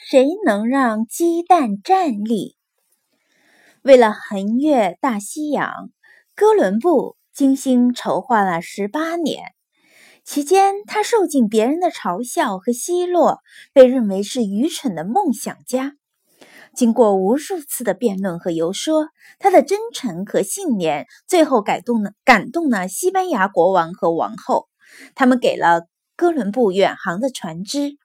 谁能让鸡蛋站立？为了横越大西洋，哥伦布精心筹划了十八年。期间，他受尽别人的嘲笑和奚落，被认为是愚蠢的梦想家。经过无数次的辩论和游说，他的真诚和信念最后感动了感动了西班牙国王和王后，他们给了哥伦布远航的船只。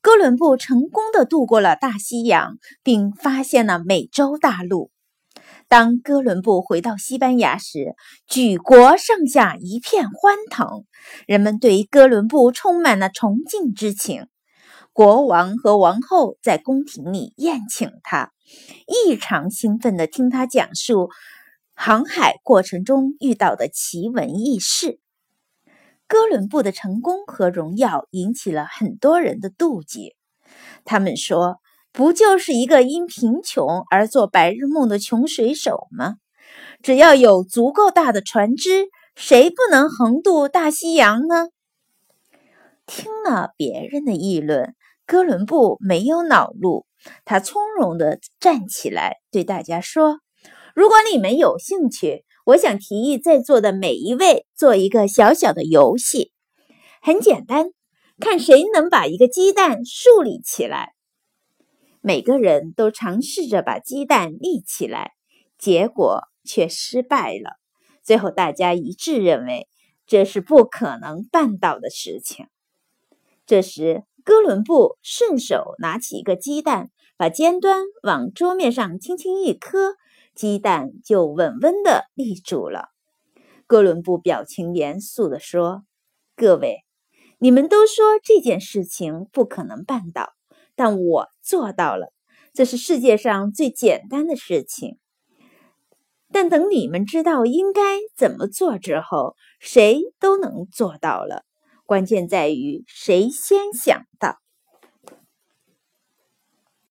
哥伦布成功的渡过了大西洋，并发现了美洲大陆。当哥伦布回到西班牙时，举国上下一片欢腾，人们对哥伦布充满了崇敬之情。国王和王后在宫廷里宴请他，异常兴奋地听他讲述航海过程中遇到的奇闻异事。哥伦布的成功和荣耀引起了很多人的妒忌，他们说。不就是一个因贫穷而做白日梦的穷水手吗？只要有足够大的船只，谁不能横渡大西洋呢？听了别人的议论，哥伦布没有恼怒，他从容地站起来，对大家说：“如果你们有兴趣，我想提议在座的每一位做一个小小的游戏，很简单，看谁能把一个鸡蛋竖立起来。”每个人都尝试着把鸡蛋立起来，结果却失败了。最后，大家一致认为这是不可能办到的事情。这时，哥伦布顺手拿起一个鸡蛋，把尖端往桌面上轻轻一磕，鸡蛋就稳稳地立住了。哥伦布表情严肃地说：“各位，你们都说这件事情不可能办到。”但我做到了，这是世界上最简单的事情。但等你们知道应该怎么做之后，谁都能做到了。关键在于谁先想到。